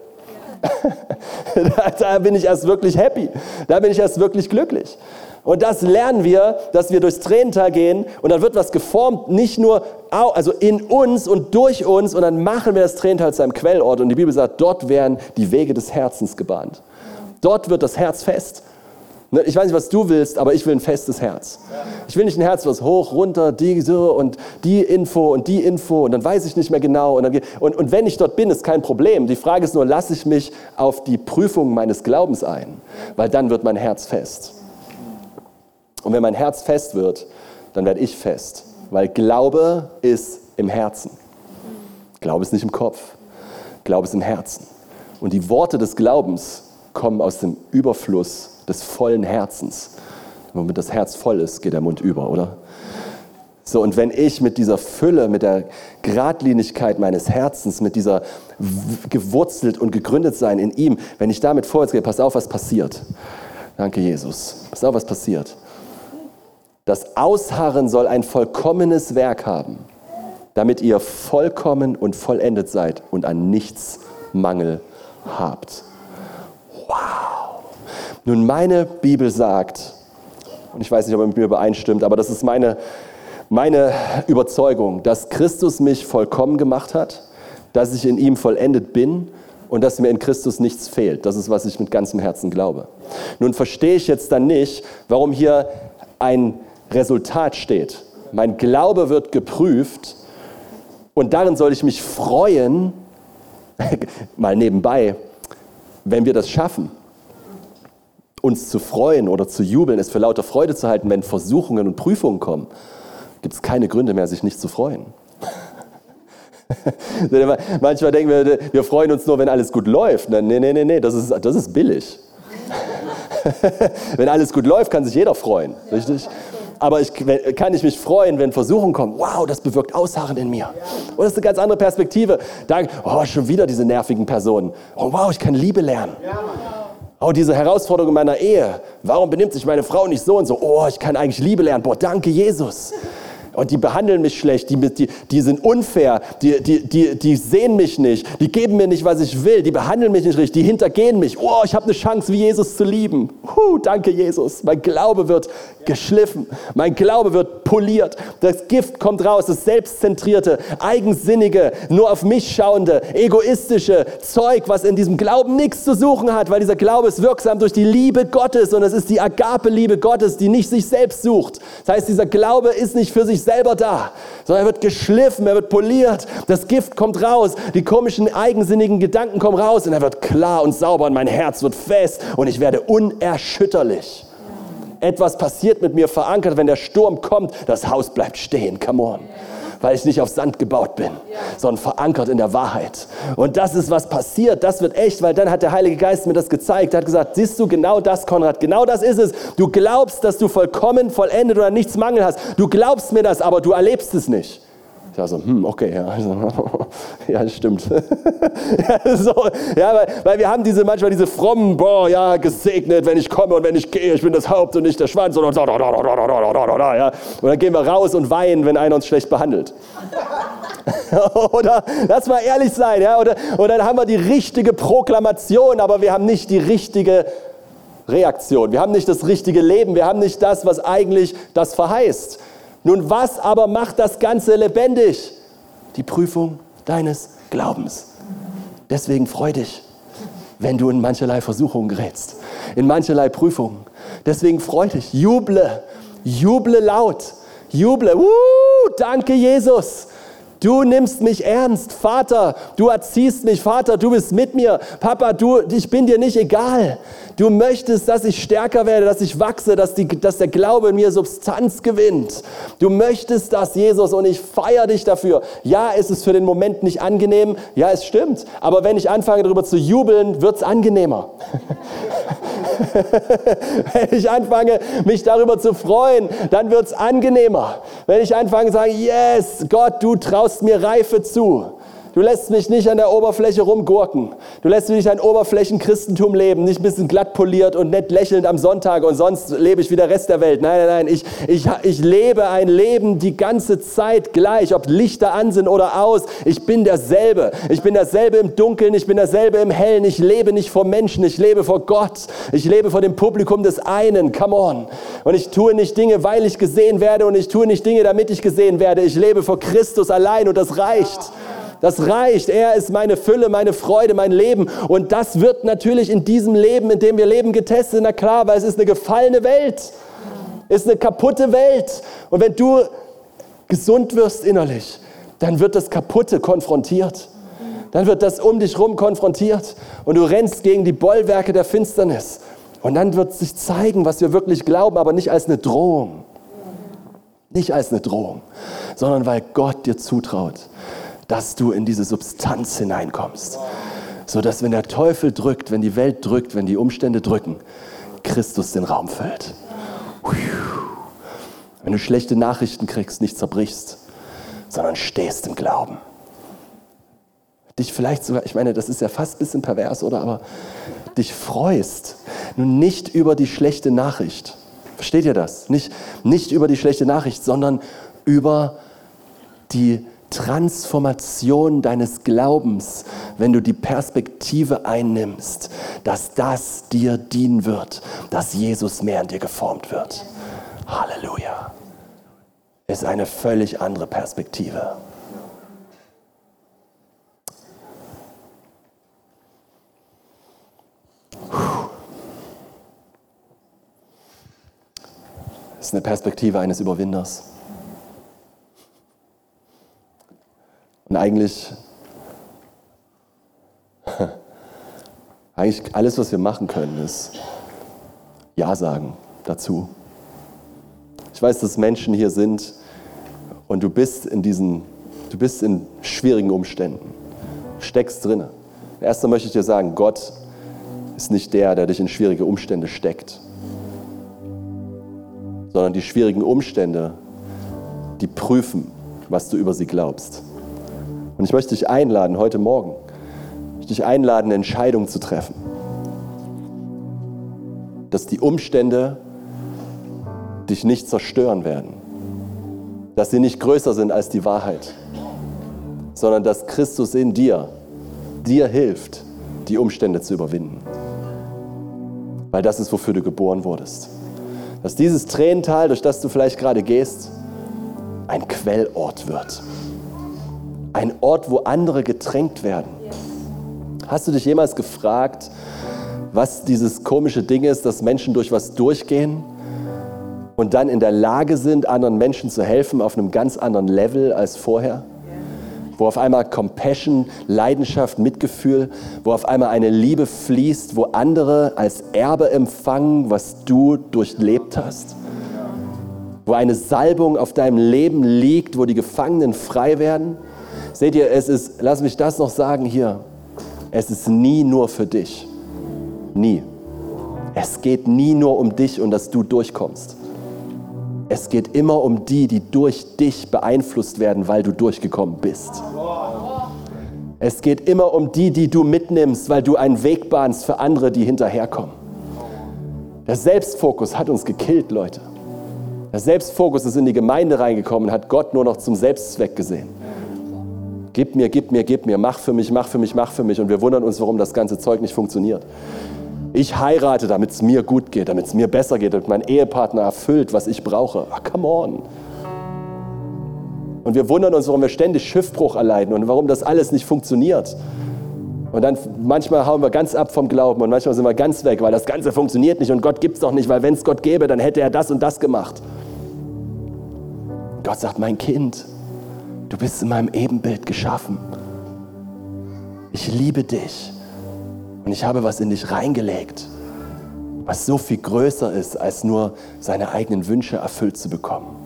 <laughs> da bin ich erst wirklich happy. Da bin ich erst wirklich glücklich. Und das lernen wir, dass wir durchs Tränental gehen und dann wird was geformt, nicht nur also in uns und durch uns und dann machen wir das Tränental zu einem Quellort und die Bibel sagt, dort werden die Wege des Herzens gebahnt. Dort wird das Herz fest. Ne, ich weiß nicht, was du willst, aber ich will ein festes Herz. Ich will nicht ein Herz, was hoch, runter, die so und die Info und die Info und dann weiß ich nicht mehr genau. Und, dann, und, und wenn ich dort bin, ist kein Problem. Die Frage ist nur, lasse ich mich auf die Prüfung meines Glaubens ein? Weil dann wird mein Herz fest. Und wenn mein Herz fest wird, dann werde ich fest. Weil Glaube ist im Herzen. Glaube ist nicht im Kopf. Glaube ist im Herzen. Und die Worte des Glaubens kommen aus dem Überfluss des vollen Herzens. Womit das Herz voll ist, geht der Mund über, oder? So, und wenn ich mit dieser Fülle, mit der Gradlinigkeit meines Herzens, mit dieser gewurzelt und gegründet sein in ihm, wenn ich damit vorwärts gehe, pass auf, was passiert. Danke, Jesus. Pass auf, was passiert. Das Ausharren soll ein vollkommenes Werk haben, damit ihr vollkommen und vollendet seid und an nichts Mangel habt. Wow. Nun, meine Bibel sagt, und ich weiß nicht, ob er mit mir übereinstimmt, aber das ist meine, meine Überzeugung, dass Christus mich vollkommen gemacht hat, dass ich in ihm vollendet bin und dass mir in Christus nichts fehlt. Das ist, was ich mit ganzem Herzen glaube. Nun verstehe ich jetzt dann nicht, warum hier ein Resultat steht. Mein Glaube wird geprüft und darin soll ich mich freuen, <laughs> mal nebenbei, wenn wir das schaffen, uns zu freuen oder zu jubeln, es für lauter Freude zu halten, wenn Versuchungen und Prüfungen kommen, gibt es keine Gründe mehr, sich nicht zu freuen. <laughs> Manchmal denken wir, wir freuen uns nur, wenn alles gut läuft. Nee, nee, nee, nee, das ist, das ist billig. <laughs> wenn alles gut läuft, kann sich jeder freuen, richtig? Aber ich, kann ich mich freuen, wenn Versuchungen kommen? Wow, das bewirkt Ausharren in mir. Und das ist eine ganz andere Perspektive. Da, oh, schon wieder diese nervigen Personen. Oh, wow, ich kann Liebe lernen. Oh, diese Herausforderung in meiner Ehe. Warum benimmt sich meine Frau nicht so und so? Oh, ich kann eigentlich Liebe lernen. Boah, danke Jesus und die behandeln mich schlecht, die, die, die sind unfair, die, die, die, die sehen mich nicht, die geben mir nicht, was ich will, die behandeln mich nicht richtig, die hintergehen mich. Oh, ich habe eine Chance, wie Jesus zu lieben. Huh, danke Jesus. Mein Glaube wird geschliffen, mein Glaube wird poliert. Das Gift kommt raus, das selbstzentrierte, eigensinnige, nur auf mich schauende, egoistische Zeug, was in diesem Glauben nichts zu suchen hat, weil dieser Glaube ist wirksam durch die Liebe Gottes und es ist die Agape-Liebe Gottes, die nicht sich selbst sucht. Das heißt, dieser Glaube ist nicht für sich selber da, sondern er wird geschliffen, er wird poliert, das Gift kommt raus, die komischen, eigensinnigen Gedanken kommen raus und er wird klar und sauber und mein Herz wird fest und ich werde unerschütterlich. Etwas passiert mit mir verankert, wenn der Sturm kommt, das Haus bleibt stehen, come on weil ich nicht auf Sand gebaut bin, sondern verankert in der Wahrheit. Und das ist, was passiert. Das wird echt, weil dann hat der Heilige Geist mir das gezeigt. Er hat gesagt, siehst du, genau das, Konrad, genau das ist es. Du glaubst, dass du vollkommen, vollendet oder nichts Mangel hast. Du glaubst mir das, aber du erlebst es nicht. Ich war so, hm, okay, ja, <laughs> ja das stimmt. ja, <laughs> so, ja, weil, weil, wir haben diese manchmal diese frommen, boah, ja, gesegnet, wenn ich komme und wenn ich gehe, ich bin das Haupt und nicht der Schwanz. Und, und, ja. und dann gehen wir raus und weinen, wenn einer uns schlecht behandelt. <laughs> oder lass mal ehrlich sein, ja, oder, oder dann haben wir die richtige Proklamation, aber wir haben nicht die richtige Reaktion. Wir haben nicht das richtige Leben, wir haben nicht das, was eigentlich das verheißt. Nun, was aber macht das Ganze lebendig? Die Prüfung deines Glaubens. Deswegen freu dich, wenn du in mancherlei Versuchungen gerätst, in mancherlei Prüfungen. Deswegen freu dich, juble, juble laut, juble. Uh, danke Jesus. Du nimmst mich ernst, Vater, du erziehst mich, Vater, du bist mit mir, Papa, du, ich bin dir nicht egal. Du möchtest, dass ich stärker werde, dass ich wachse, dass, die, dass der Glaube in mir Substanz gewinnt. Du möchtest das, Jesus, und ich feiere dich dafür. Ja, es ist für den Moment nicht angenehm, ja, es stimmt, aber wenn ich anfange darüber zu jubeln, wird es angenehmer. <laughs> Wenn ich anfange, mich darüber zu freuen, dann wird es angenehmer. Wenn ich anfange zu sagen, yes, Gott, du traust mir Reife zu, Du lässt mich nicht an der Oberfläche rumgurken. Du lässt mich nicht ein Oberflächenchristentum leben, nicht ein bisschen glatt poliert und nett lächelnd am Sonntag und sonst lebe ich wie der Rest der Welt. Nein, nein, nein, ich, ich, ich lebe ein Leben die ganze Zeit gleich, ob Lichter an sind oder aus. Ich bin derselbe. Ich bin derselbe im Dunkeln, ich bin derselbe im Hellen. Ich lebe nicht vor Menschen, ich lebe vor Gott. Ich lebe vor dem Publikum des einen. Come on. Und ich tue nicht Dinge, weil ich gesehen werde und ich tue nicht Dinge, damit ich gesehen werde. Ich lebe vor Christus allein und das reicht. Das reicht. Er ist meine Fülle, meine Freude, mein Leben. Und das wird natürlich in diesem Leben, in dem wir leben, getestet. Na klar, weil es ist eine gefallene Welt. Ist eine kaputte Welt. Und wenn du gesund wirst innerlich, dann wird das Kaputte konfrontiert. Dann wird das um dich herum konfrontiert. Und du rennst gegen die Bollwerke der Finsternis. Und dann wird sich zeigen, was wir wirklich glauben, aber nicht als eine Drohung. Nicht als eine Drohung, sondern weil Gott dir zutraut, dass du in diese Substanz hineinkommst. So dass wenn der Teufel drückt, wenn die Welt drückt, wenn die Umstände drücken, Christus den Raum füllt. Wenn du schlechte Nachrichten kriegst, nicht zerbrichst, sondern stehst im Glauben. Dich vielleicht sogar, ich meine, das ist ja fast ein bisschen pervers, oder? Aber dich freust. Nun nicht über die schlechte Nachricht. Versteht ihr das? Nicht, nicht über die schlechte Nachricht, sondern über die Transformation deines Glaubens, wenn du die Perspektive einnimmst, dass das dir dienen wird, dass Jesus mehr in dir geformt wird. Halleluja. Ist eine völlig andere Perspektive. Ist eine Perspektive eines Überwinders. Eigentlich, <laughs> eigentlich alles, was wir machen können, ist Ja sagen dazu. Ich weiß, dass Menschen hier sind und du bist in diesen, du bist in schwierigen Umständen, steckst drinne. Erstmal möchte ich dir sagen, Gott ist nicht der, der dich in schwierige Umstände steckt, sondern die schwierigen Umstände, die prüfen, was du über sie glaubst. Und ich möchte dich einladen, heute Morgen, ich dich einladen, eine Entscheidung zu treffen. Dass die Umstände dich nicht zerstören werden. Dass sie nicht größer sind als die Wahrheit. Sondern dass Christus in dir, dir hilft, die Umstände zu überwinden. Weil das ist, wofür du geboren wurdest. Dass dieses Tränental, durch das du vielleicht gerade gehst, ein Quellort wird ein Ort, wo andere getränkt werden. Hast du dich jemals gefragt, was dieses komische Ding ist, dass Menschen durch was durchgehen und dann in der Lage sind, anderen Menschen zu helfen auf einem ganz anderen Level als vorher? Wo auf einmal Compassion, Leidenschaft, Mitgefühl, wo auf einmal eine Liebe fließt, wo andere als Erbe empfangen, was du durchlebt hast? Wo eine Salbung auf deinem Leben liegt, wo die Gefangenen frei werden? Seht ihr, es ist, lass mich das noch sagen hier, es ist nie nur für dich. Nie. Es geht nie nur um dich und dass du durchkommst. Es geht immer um die, die durch dich beeinflusst werden, weil du durchgekommen bist. Es geht immer um die, die du mitnimmst, weil du einen Weg bahnst für andere, die hinterherkommen. Der Selbstfokus hat uns gekillt, Leute. Der Selbstfokus ist in die Gemeinde reingekommen und hat Gott nur noch zum Selbstzweck gesehen. Gib mir, gib mir, gib mir, mach für mich, mach für mich, mach für mich. Und wir wundern uns, warum das ganze Zeug nicht funktioniert. Ich heirate, damit es mir gut geht, damit es mir besser geht, damit mein Ehepartner erfüllt, was ich brauche. Ach, come on. Und wir wundern uns, warum wir ständig Schiffbruch erleiden und warum das alles nicht funktioniert. Und dann manchmal hauen wir ganz ab vom Glauben und manchmal sind wir ganz weg, weil das Ganze funktioniert nicht und Gott gibt es doch nicht, weil wenn es Gott gäbe, dann hätte er das und das gemacht. Gott sagt, mein Kind, Du bist in meinem Ebenbild geschaffen. Ich liebe dich und ich habe was in dich reingelegt, was so viel größer ist, als nur seine eigenen Wünsche erfüllt zu bekommen.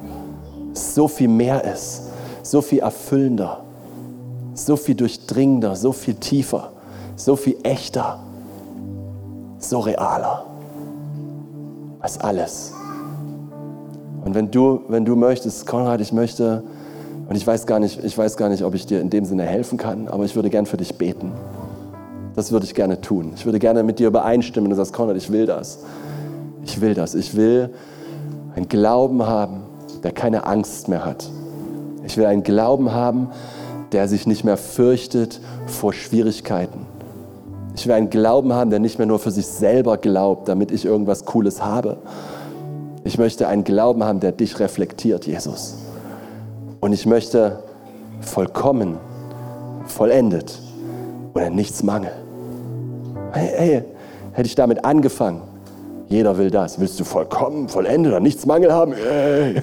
So viel mehr ist, so viel erfüllender, so viel durchdringender, so viel tiefer, so viel echter, so realer. Ist alles. Und wenn du, wenn du möchtest, Konrad, ich möchte, und ich weiß, gar nicht, ich weiß gar nicht, ob ich dir in dem Sinne helfen kann, aber ich würde gern für dich beten. Das würde ich gerne tun. Ich würde gerne mit dir übereinstimmen und du sagst, Konrad, ich will das. Ich will das. Ich will einen Glauben haben, der keine Angst mehr hat. Ich will einen Glauben haben, der sich nicht mehr fürchtet vor Schwierigkeiten. Ich will einen Glauben haben, der nicht mehr nur für sich selber glaubt, damit ich irgendwas Cooles habe. Ich möchte einen Glauben haben, der dich reflektiert, Jesus. Und ich möchte vollkommen, vollendet und an nichts Mangel. Hey, hey, hätte ich damit angefangen, jeder will das. Willst du vollkommen, vollendet und nichts Mangel haben? Hey.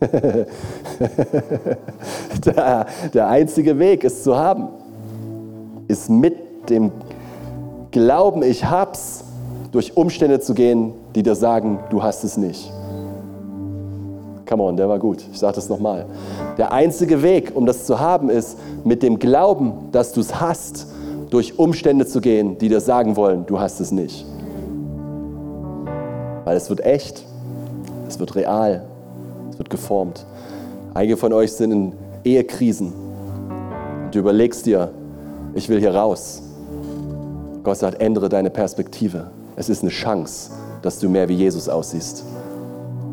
<laughs> der, der einzige Weg, es zu haben, ist mit dem Glauben, ich hab's, durch Umstände zu gehen, die dir sagen, du hast es nicht. Come on, der war gut. Ich sage das nochmal. Der einzige Weg, um das zu haben, ist, mit dem Glauben, dass du es hast, durch Umstände zu gehen, die dir sagen wollen, du hast es nicht. Weil es wird echt, es wird real, es wird geformt. Einige von euch sind in Ehekrisen. Du überlegst dir, ich will hier raus. Gott sagt, ändere deine Perspektive. Es ist eine Chance, dass du mehr wie Jesus aussiehst.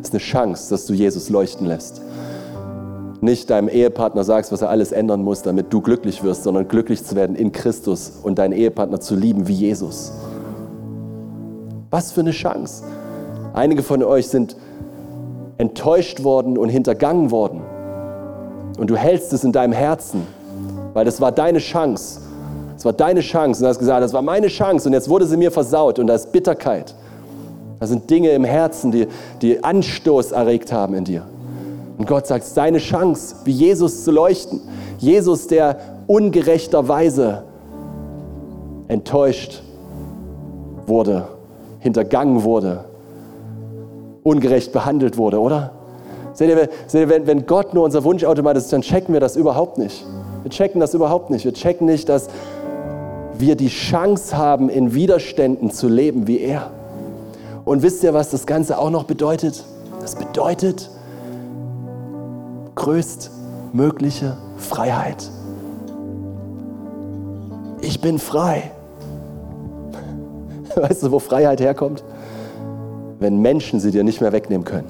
Ist eine Chance, dass du Jesus leuchten lässt. Nicht deinem Ehepartner sagst, was er alles ändern muss, damit du glücklich wirst, sondern glücklich zu werden in Christus und deinen Ehepartner zu lieben wie Jesus. Was für eine Chance. Einige von euch sind enttäuscht worden und hintergangen worden. Und du hältst es in deinem Herzen, weil das war deine Chance. Es war deine Chance. Und du hast gesagt, das war meine Chance und jetzt wurde sie mir versaut und da ist Bitterkeit. Da sind Dinge im Herzen, die, die Anstoß erregt haben in dir. Und Gott sagt, deine Chance, wie Jesus zu leuchten. Jesus, der ungerechterweise enttäuscht wurde, hintergangen wurde, ungerecht behandelt wurde, oder? Seht ihr, seht ihr wenn, wenn Gott nur unser Wunschautomat ist, dann checken wir das überhaupt nicht. Wir checken das überhaupt nicht. Wir checken nicht, dass wir die Chance haben, in Widerständen zu leben wie er. Und wisst ihr, was das Ganze auch noch bedeutet? Das bedeutet größtmögliche Freiheit. Ich bin frei. <laughs> Weißt du, wo Freiheit herkommt? Wenn Menschen sie dir nicht mehr wegnehmen können.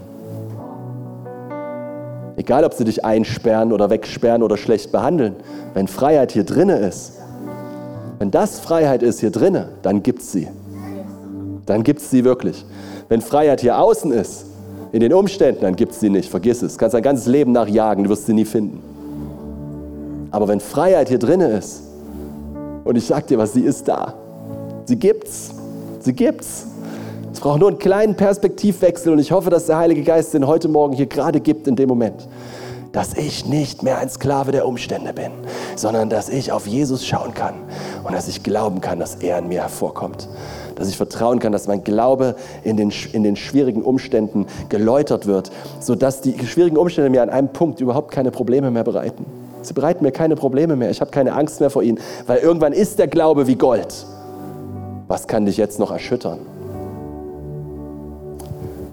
Egal, ob sie dich einsperren oder wegsperren oder schlecht behandeln. Wenn Freiheit hier drinne ist, wenn das Freiheit ist hier drinne, dann gibt es sie. Dann gibt es sie wirklich. Wenn Freiheit hier außen ist, in den Umständen, dann gibt es sie nicht. Vergiss es. Du kannst dein ganzes Leben nachjagen, du wirst sie nie finden. Aber wenn Freiheit hier drinne ist, und ich sag dir was, sie ist da. Sie gibt's. Sie gibt's. Es braucht nur einen kleinen Perspektivwechsel und ich hoffe, dass der Heilige Geist den heute Morgen hier gerade gibt in dem Moment dass ich nicht mehr ein Sklave der Umstände bin, sondern dass ich auf Jesus schauen kann und dass ich glauben kann, dass er in mir hervorkommt. Dass ich vertrauen kann, dass mein Glaube in den, in den schwierigen Umständen geläutert wird, sodass die schwierigen Umstände mir an einem Punkt überhaupt keine Probleme mehr bereiten. Sie bereiten mir keine Probleme mehr. Ich habe keine Angst mehr vor ihnen, weil irgendwann ist der Glaube wie Gold. Was kann dich jetzt noch erschüttern?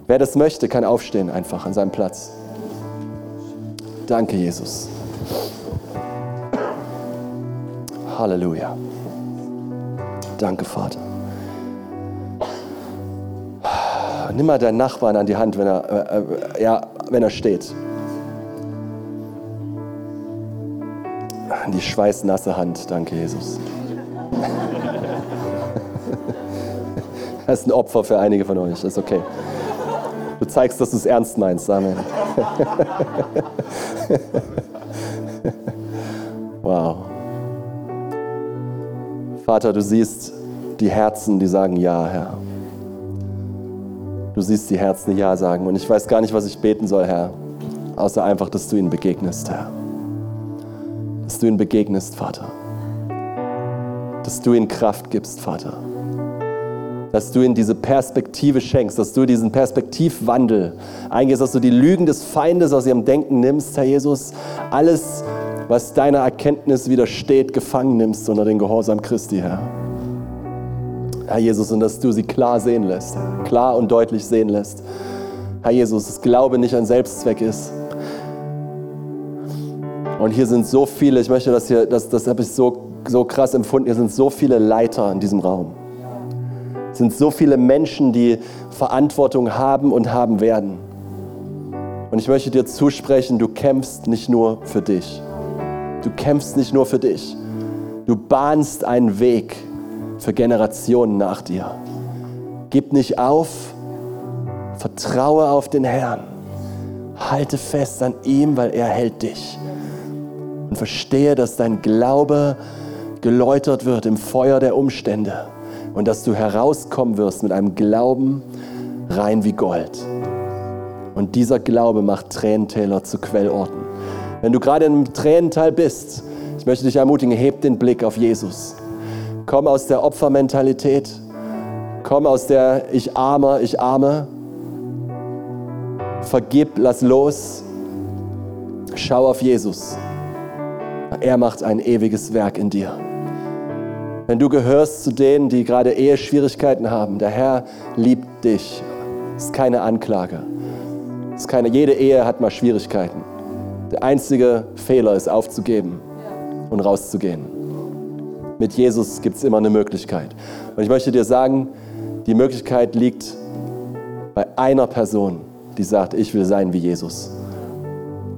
Wer das möchte, kann aufstehen einfach an seinem Platz. Danke, Jesus. Halleluja. Danke, Vater. Nimm mal deinen Nachbarn an die Hand, wenn er, äh, äh, ja, wenn er steht. Die schweißnasse Hand. Danke, Jesus. Das ist ein Opfer für einige von euch. Ist okay. Du zeigst, dass du es ernst meinst. Amen. wow. Vater, du siehst die Herzen, die sagen Ja, Herr. Du siehst die Herzen, Ja sagen. Und ich weiß gar nicht, was ich beten soll, Herr. Außer einfach, dass du ihnen begegnest, Herr. Dass du ihnen begegnest, Vater. Dass du ihnen Kraft gibst, Vater dass du ihnen diese Perspektive schenkst, dass du diesen Perspektivwandel eingehst, dass du die Lügen des Feindes aus ihrem Denken nimmst, Herr Jesus, alles, was deiner Erkenntnis widersteht, gefangen nimmst unter den Gehorsam Christi, Herr. Herr Jesus, und dass du sie klar sehen lässt, klar und deutlich sehen lässt. Herr Jesus, dass Glaube nicht ein Selbstzweck ist. Und hier sind so viele, ich möchte das hier, das, das habe ich so, so krass empfunden, hier sind so viele Leiter in diesem Raum. Es sind so viele Menschen, die Verantwortung haben und haben werden. Und ich möchte dir zusprechen, du kämpfst nicht nur für dich. Du kämpfst nicht nur für dich. Du bahnst einen Weg für Generationen nach dir. Gib nicht auf, vertraue auf den Herrn. Halte fest an ihm, weil er hält dich. Und verstehe, dass dein Glaube geläutert wird im Feuer der Umstände und dass du herauskommen wirst mit einem Glauben rein wie Gold. Und dieser Glaube macht Tränentäler zu Quellorten. Wenn du gerade im Tränental bist, ich möchte dich ermutigen, heb den Blick auf Jesus. Komm aus der Opfermentalität. Komm aus der Ich arme, ich arme. Vergib, lass los. Schau auf Jesus. Er macht ein ewiges Werk in dir. Wenn du gehörst zu denen, die gerade Eheschwierigkeiten haben, der Herr liebt dich. Das ist keine Anklage. Ist keine, jede Ehe hat mal Schwierigkeiten. Der einzige Fehler ist aufzugeben und rauszugehen. Mit Jesus gibt es immer eine Möglichkeit. Und ich möchte dir sagen, die Möglichkeit liegt bei einer Person, die sagt, ich will sein wie Jesus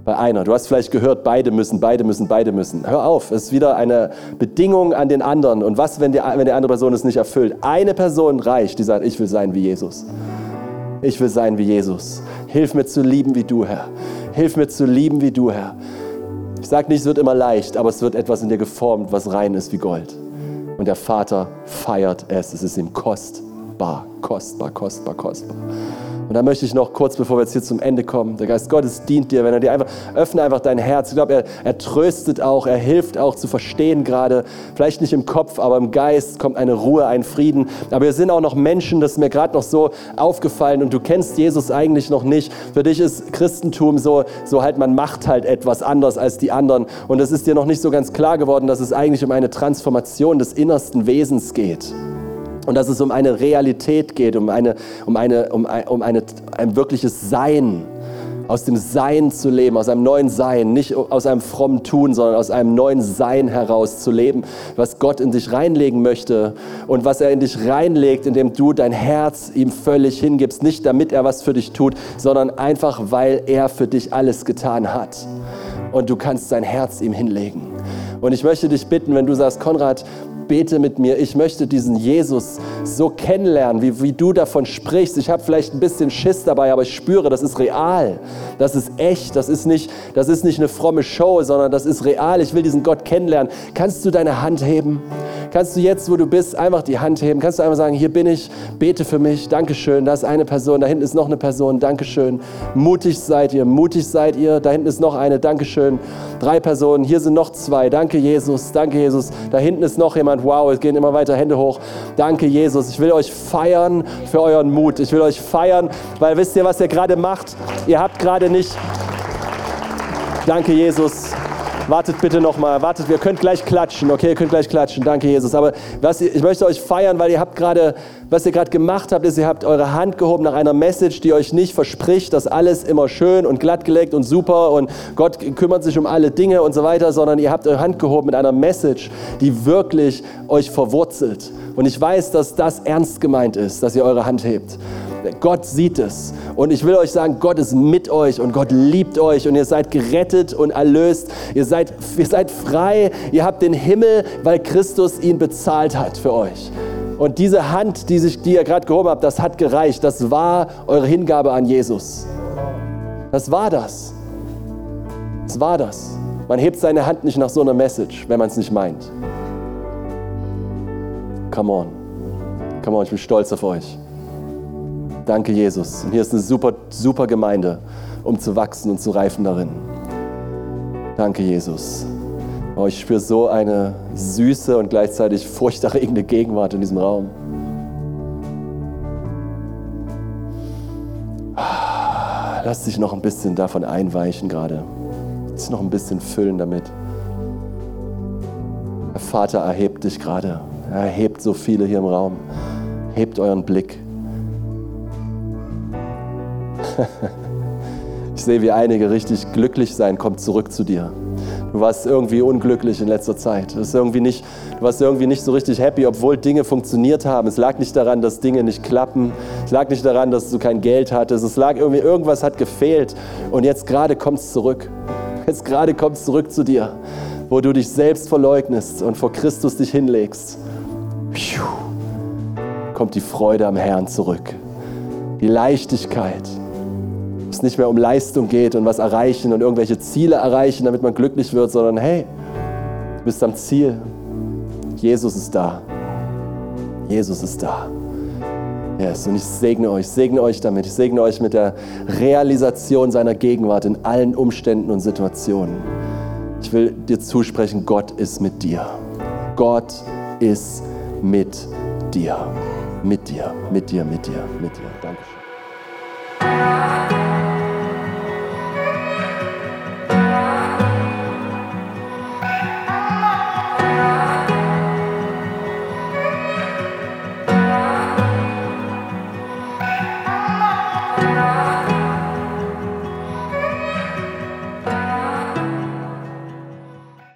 bei einer. Du hast vielleicht gehört, beide müssen, beide müssen, beide müssen. Hör auf, es ist wieder eine Bedingung an den anderen. Und was, wenn die, wenn die andere Person es nicht erfüllt? Eine Person reicht, die sagt, ich will sein wie Jesus. Ich will sein wie Jesus. Hilf mir zu lieben wie du, Herr. Hilf mir zu lieben wie du, Herr. Ich sage nicht, es wird immer leicht, aber es wird etwas in dir geformt, was rein ist wie Gold. Und der Vater feiert es. Es ist ihm kostbar, kostbar, kostbar, kostbar. Und da möchte ich noch kurz, bevor wir jetzt hier zum Ende kommen, der Geist Gottes dient dir, wenn er dir einfach, öffne einfach dein Herz. Ich glaube, er, er tröstet auch, er hilft auch zu verstehen gerade, vielleicht nicht im Kopf, aber im Geist kommt eine Ruhe, ein Frieden. Aber wir sind auch noch Menschen, das ist mir gerade noch so aufgefallen und du kennst Jesus eigentlich noch nicht. Für dich ist Christentum so, so halt, man macht halt etwas anders als die anderen. Und es ist dir noch nicht so ganz klar geworden, dass es eigentlich um eine Transformation des innersten Wesens geht. Und dass es um eine Realität geht, um, eine, um, eine, um, ein, um eine, ein wirkliches Sein, aus dem Sein zu leben, aus einem neuen Sein, nicht aus einem frommen Tun, sondern aus einem neuen Sein heraus zu leben, was Gott in dich reinlegen möchte und was er in dich reinlegt, indem du dein Herz ihm völlig hingibst, nicht damit er was für dich tut, sondern einfach, weil er für dich alles getan hat. Und du kannst dein Herz ihm hinlegen. Und ich möchte dich bitten, wenn du sagst, Konrad, bete mit mir, ich möchte diesen Jesus so kennenlernen, wie, wie du davon sprichst. Ich habe vielleicht ein bisschen Schiss dabei, aber ich spüre, das ist real, das ist echt, das ist, nicht, das ist nicht eine fromme Show, sondern das ist real. Ich will diesen Gott kennenlernen. Kannst du deine Hand heben? Kannst du jetzt, wo du bist, einfach die Hand heben? Kannst du einfach sagen, hier bin ich, bete für mich, Dankeschön, da ist eine Person, da hinten ist noch eine Person, Dankeschön. Mutig seid ihr, mutig seid ihr, da hinten ist noch eine, Dankeschön. Drei Personen, hier sind noch zwei, danke Jesus, danke Jesus. Da hinten ist noch jemand, wow, es gehen immer weiter Hände hoch. Danke Jesus, ich will euch feiern für euren Mut. Ich will euch feiern, weil wisst ihr, was ihr gerade macht? Ihr habt gerade nicht... Danke Jesus. Wartet bitte nochmal, wartet, wir könnt gleich klatschen, okay, ihr könnt gleich klatschen, danke Jesus. Aber was, ich möchte euch feiern, weil ihr habt gerade, was ihr gerade gemacht habt, ist, ihr habt eure Hand gehoben nach einer Message, die euch nicht verspricht, dass alles immer schön und glattgelegt und super und Gott kümmert sich um alle Dinge und so weiter, sondern ihr habt eure Hand gehoben mit einer Message, die wirklich euch verwurzelt. Und ich weiß, dass das ernst gemeint ist, dass ihr eure Hand hebt. Gott sieht es. Und ich will euch sagen, Gott ist mit euch und Gott liebt euch und ihr seid gerettet und erlöst. Ihr seid, ihr seid frei. Ihr habt den Himmel, weil Christus ihn bezahlt hat für euch. Und diese Hand, die, sich, die ihr gerade gehoben habt, das hat gereicht. Das war eure Hingabe an Jesus. Das war das. Das war das. Man hebt seine Hand nicht nach so einer Message, wenn man es nicht meint. Come on. Come on, ich bin stolz auf euch. Danke, Jesus. Und hier ist eine super, super Gemeinde, um zu wachsen und zu reifen darin. Danke, Jesus. Oh, ich spüre so eine süße und gleichzeitig furchterregende Gegenwart in diesem Raum. Lass dich noch ein bisschen davon einweichen gerade. Lass dich noch ein bisschen füllen damit. Der Vater erhebt dich gerade. Er erhebt so viele hier im Raum. hebt euren Blick. Ich sehe, wie einige richtig glücklich sein, kommt zurück zu dir. Du warst irgendwie unglücklich in letzter Zeit. Du, irgendwie nicht, du warst irgendwie nicht so richtig happy, obwohl Dinge funktioniert haben. Es lag nicht daran, dass Dinge nicht klappen. Es lag nicht daran, dass du kein Geld hattest. Es lag irgendwie, irgendwas hat gefehlt. Und jetzt gerade kommt es zurück. Jetzt gerade kommt es zurück zu dir, wo du dich selbst verleugnest und vor Christus dich hinlegst. Kommt die Freude am Herrn zurück. Die Leichtigkeit es nicht mehr um Leistung geht und was erreichen und irgendwelche Ziele erreichen, damit man glücklich wird, sondern hey, du bist am Ziel. Jesus ist da. Jesus ist da. Yes, und ich segne euch, segne euch damit. Ich segne euch mit der Realisation seiner Gegenwart in allen Umständen und Situationen. Ich will dir zusprechen, Gott ist mit dir. Gott ist mit dir. Mit dir, mit dir, mit dir, mit dir.